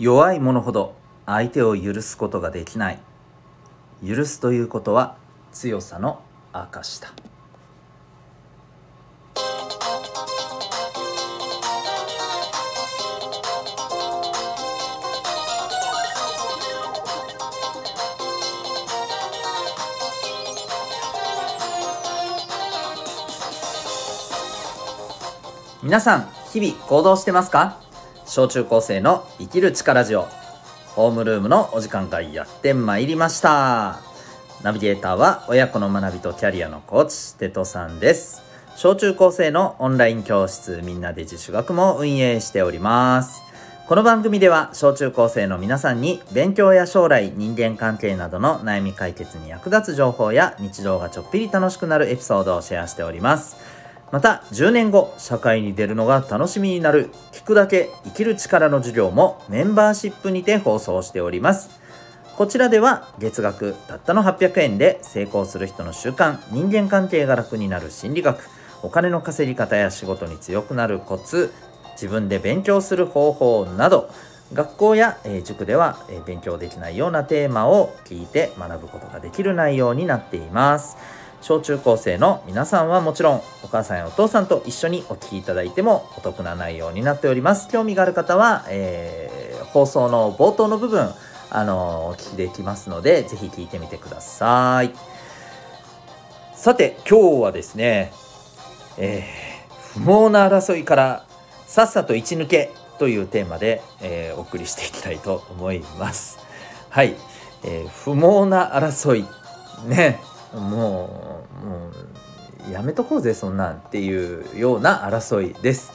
弱い者ほど相手を許すことができない。許すということは強さの証だ。皆さん日々行動してますか？小中高生の生きる力ジオ。ホームルームのお時間がやってまいりました。ナビゲーターは親子の学びとキャリアのコーチテトさんです。小中高生のオンライン教室みんなで自主学も運営しております。この番組では小中高生の皆さんに勉強や将来人間関係などの悩み解決に役立つ情報や日常がちょっぴり楽しくなるエピソードをシェアしております。また10年後社会に出るのが楽しみになる聞くだけ生きる力の授業もメンバーシップにて放送しておりますこちらでは月額たったの800円で成功する人の習慣人間関係が楽になる心理学お金の稼ぎ方や仕事に強くなるコツ自分で勉強する方法など学校や、塾では、勉強できないようなテーマを聞いて学ぶことができる内容になっています。小中高生の皆さんはもちろんお母さんやお父さんと一緒にお聴きいただいてもお得な内容になっております。興味がある方は、えー、放送の冒頭の部分あのお聞きできますのでぜひ聞いてみてください。さて今日はですね、えー、不毛な争いからさっさと一抜けというテーマで、えー、お送りしていきたいと思います。はい、えー、不毛な争い。ね。もうもうやめとこうぜそんなんっていうような争いです。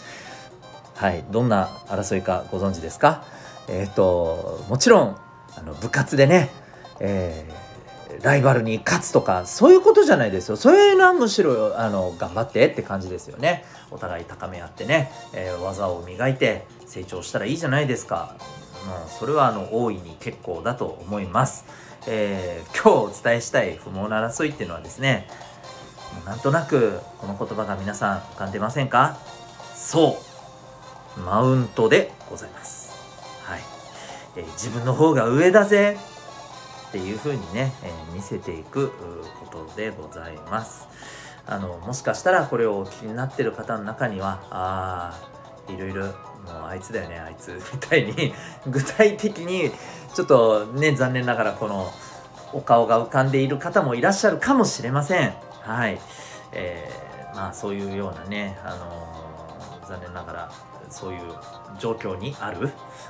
はいどんな争いかご存知ですか？えっ、ー、ともちろんあの部活でね、えー、ライバルに勝つとかそういうことじゃないですよ。そういうのはむしろあの頑張ってって感じですよね。お互い高め合ってね、えー、技を磨いて成長したらいいじゃないですか、うん、それはあの大いに結構だと思います。えー、今日お伝えしたい不毛な争いっていうのはですねなんとなくこの言葉が皆さん浮かんでませんか？そう。マウントでございます。はい、えー、自分の方が上だぜ。っていう風にね、えー、見せていくことでございます。あのもしかしたらこれをお気になってる方の中にはああいろいろもうあいつだよねあいつ。みたいに具体的にちょっとね残念ながらこのお顔が浮かんでいる方もいらっしゃるかもしれません。はい、えー、まあそういうようなねあのー、残念ながらそういう状況にある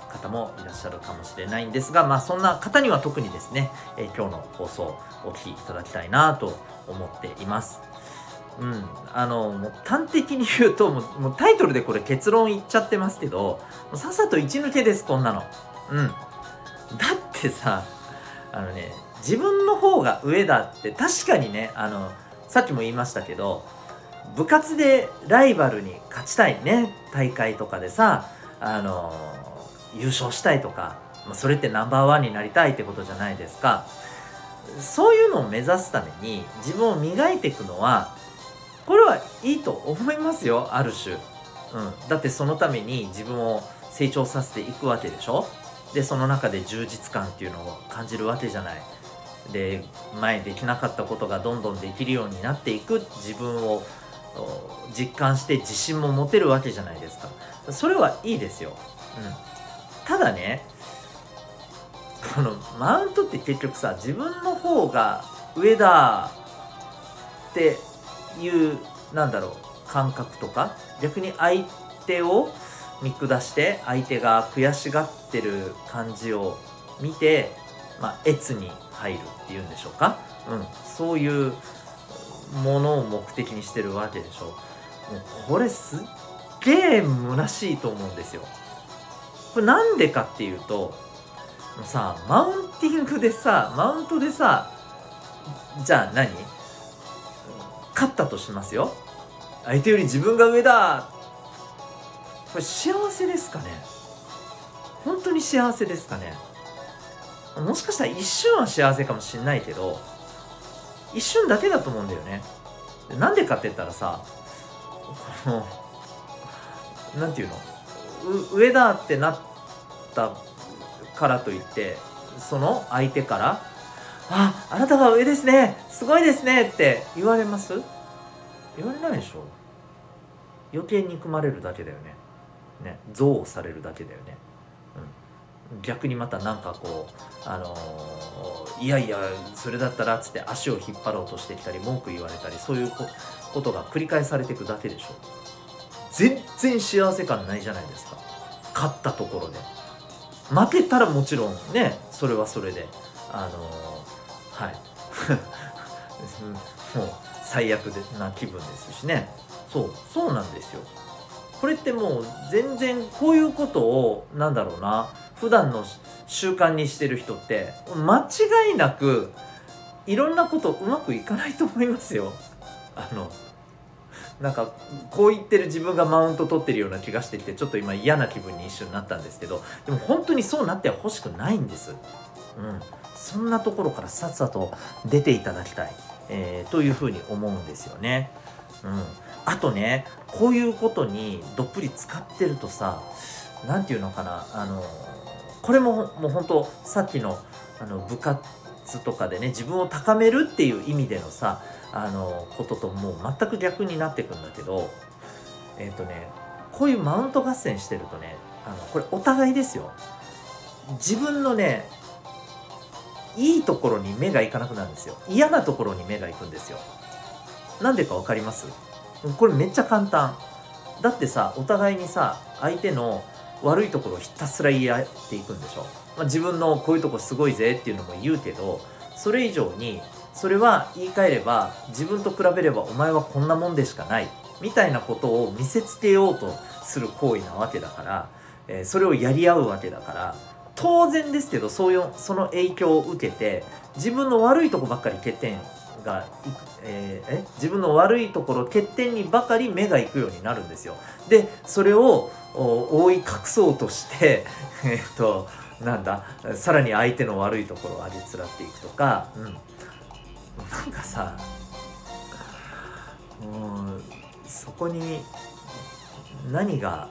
方もいらっしゃるかもしれないんですがまあそんな方には特にですね、えー、今日の放送お聴きいただきたいなと思っています。うん、あのもう端的に言うともうもうタイトルでこれ結論言っちゃってますけどさっさと一抜けですこんなの。うん。だってさあのね自分の方が上だって確かにねあのさっきも言いましたけど部活でライバルに勝ちたいね大会とかでさあの優勝したいとか、まあ、それってナンバーワンになりたいってことじゃないですか。そういうのを目指すために自分を磨いていくのはこれはいいと思いますよある種、うん、だってそのために自分を成長させていくわけでしょ？でその中で充実感っていうのを感じるわけじゃない。で前できなかったことがどんどんできるようになっていく。自分を実感して自信も持てるわけじゃないですか。それはいいですよ、うん、ただねこのマウントって結局さ自分の方が上だっていうなんだろう感覚とか逆に相手を見下して相手が悔しがってる感じを見て、まあ、越に入るっていうんでしょうか、うん、そういうものを目的にしてるわけでしょもうこれすっげえ虚しいと思うんですよ。これなんでかっていうとさマウンティングでさマウントでさじゃあ何？勝ったとしますよ。相手より自分が上だ。これ幸せですかね。本当に幸せですかね。もしかしたら一瞬は幸せかもしんないけど一瞬だけだと思うんだよね。なんでかって言ったらさこのなんていうの？上だってなったからといってその相手から「ああなたが上ですね。すごいですね」って。言われます？言われないでしょ。余計憎まれるだけだよね。ね。憎悪されるだけだよね、うん、逆にまたなんかこうあのー、いやいやそれだったらっつって足を引っ張ろうとしてきたり文句言われたりそういうことが繰り返されていくだけでしょ。全然幸せ感ないじゃないですか。勝ったところで。負けたらもちろんねそれはそれで。あのー、はい。もう最悪な気分ですしね。そうそうなんですよ。これってもう全然こういうことをなんだろうな。普段の習慣にしてる人って間違いなくいろんなことうまくいかないと思いますよ。あのなんかこう言ってる自分がマウント取ってるような気がしてきてちょっと今嫌な気分に一瞬なったんですけどでも本当にそうなっては欲しくないんです。うん、そんなところからさっさと出ていただきたい、えー、というふうに思うんですよね。うん、あとねこういうことにどっぷり使ってるとさ何て言うのかなあのこれももう本当さっきのあの部活とかでね自分を高めるっていう意味でのさあのことともう全く逆になってくんだけどえっ、ー、とねこういうマウント合戦してるとねあのこれお互いですよ。自分のねいいところに目がいかなくなるんですよ。嫌なところに目がいくんですよ。なんでか分かります？これめっちゃ簡単。だってさお互いにさ相手の悪いところをひたすら言い合っていくんでしょ、まあ、自分のこういうとこすごいぜっていうのも言うけどそれ以上にそれは言い換えれば自分と比べればお前はこんなもんでしかない。みたいなことを見せつけようとする行為なわけだから、えー、それをやり合うわけだから当然ですけどそういうその影響を受けて自分の悪いとこばっかり欠点がえー、え？自分の悪いところ欠点にばかり目がいくようになるんですよ。でそれを覆い隠そうとして えっとなんださらに相手の悪いところをありつらっていくとか、うん、なんかさもうそこに何が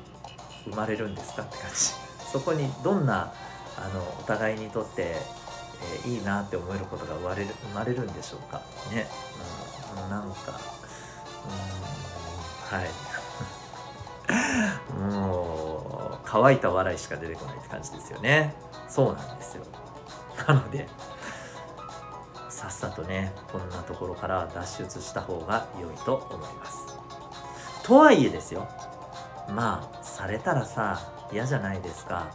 生まれるんですかって感じ。そこにどんなあのお互いにとって、えー、いいなって思えることが生まれる生まれるんでしょうか。ね、うん、なんかうんはい。もう乾いた笑いしか出てこないって感じですよね。そうなんですよ。なのでさっさとねこんなところから脱出した方が良いと思います。とはいえですよ。まあされたらさ嫌じゃないですか。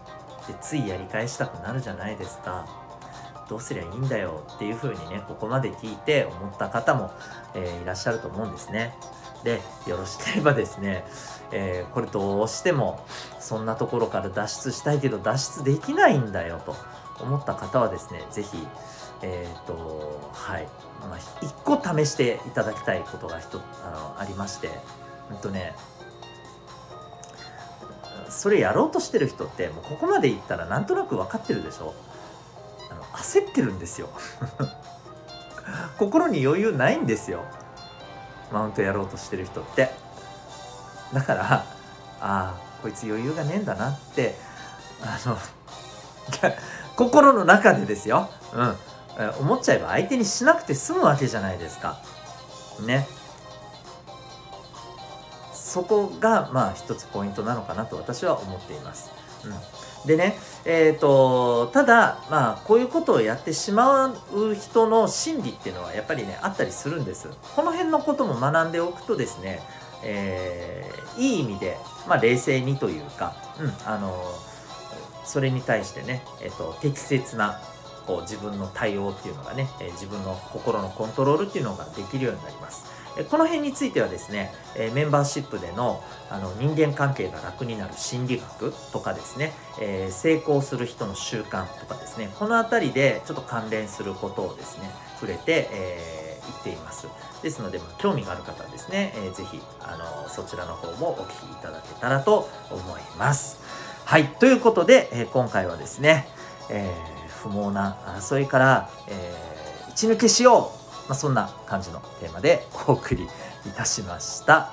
でついやり返したくなるじゃないですか。どうすりゃいいんだよ。っていう風にねここまで聞いて思った方も、えー、いらっしゃると思うんですね。でよろしければですね、えー、これどうしてもそんなところから脱出したいけど脱出できないんだよと思った方はですね是非えっ、とはい、まあ、1個試していただきたいことが一あありまして。うんとねそれやろうとしてる人ってもうここまでいったらなんとなく分かってるでしょ？あの焦ってるんですよ。心に余裕ないんですよ。マウントやろうとしてる人って。だからああこいつ余裕がねえんだなってあの 心の中でですよ、うん、思っちゃえば相手にしなくて済むわけじゃないですか。ね。そこがまあ一つポイントなのかなと私は思っています。うん、でね、えーと、ただ、まあ、こういうことをやってしまう人の心理っていうのはやっぱりねあったりするんです。この辺のことも学んでおくとですね、えー、いい意味で、まあ、冷静にというか、うん、あのそれに対してね、えーと適切なこう自分の対応っていうのがね、え自分の心のコントロールっていうのができるようになります。この辺についてはですね、えメンバーシップでのあの人間関係が楽になる心理学とかですね、えー、成功する人の習慣とかですね、この辺りでちょっと関連することをですね、触れて、えー、言っています。ですので、まあ、興味がある方はですね、えー、ぜひ、あの、そちらの方もお聞きいただけたらと思います。はい、ということで、え今回はですね、えー不毛な争いから、えー、一抜けしよう、まあ、そんな感じのテーマでお送りいたしました。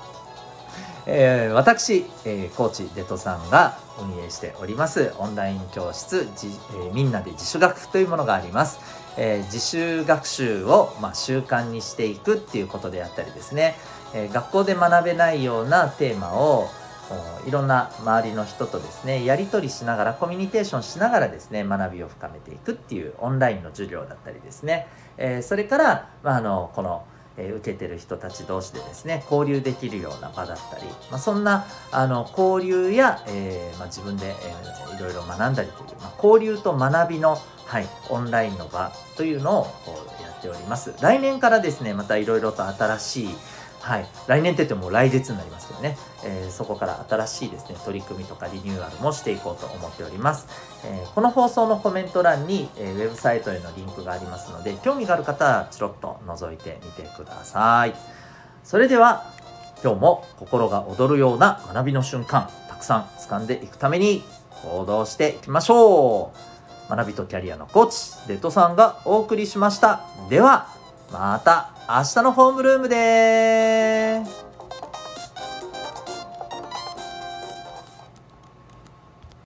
えー、私、えー、コーチデトさんが運営しておりますオンライン教室、じえー、みんなで自主学というものがあります。えー、自主学習を、まあ、習慣にしていくっていうことであったりですね、えー、学校で学べないようなテーマをいろんな周りの人とですねやり取りしながらコミュニケーションしながらですね学びを深めていくっていうオンラインの授業だったりですね、えー、それから、まあ、あのこのえ受けてる人たち同士でですね交流できるような場だったり、まあ、そんなあの交流や、えー、まあ、自分で、えー、いろいろ学んだりという、まあ、交流と学びの、はい、オンラインの場というのをこうやっております。来年からですねまたいろいろと新しいはい、来年って言っても来月になりますけどね、えー、そこから新しいですね取り組みとかリニューアルもしていこうと思っております、えー、この放送のコメント欄に、えー、ウェブサイトへのリンクがありますので興味がある方はチロッと覗いてみてください。それでは今日も心が躍るような学びの瞬間たくさん掴んでいくために行動していきましょう。学びとキャリアのコーチデトさんがお送りしました。ではまた明日のホームルームで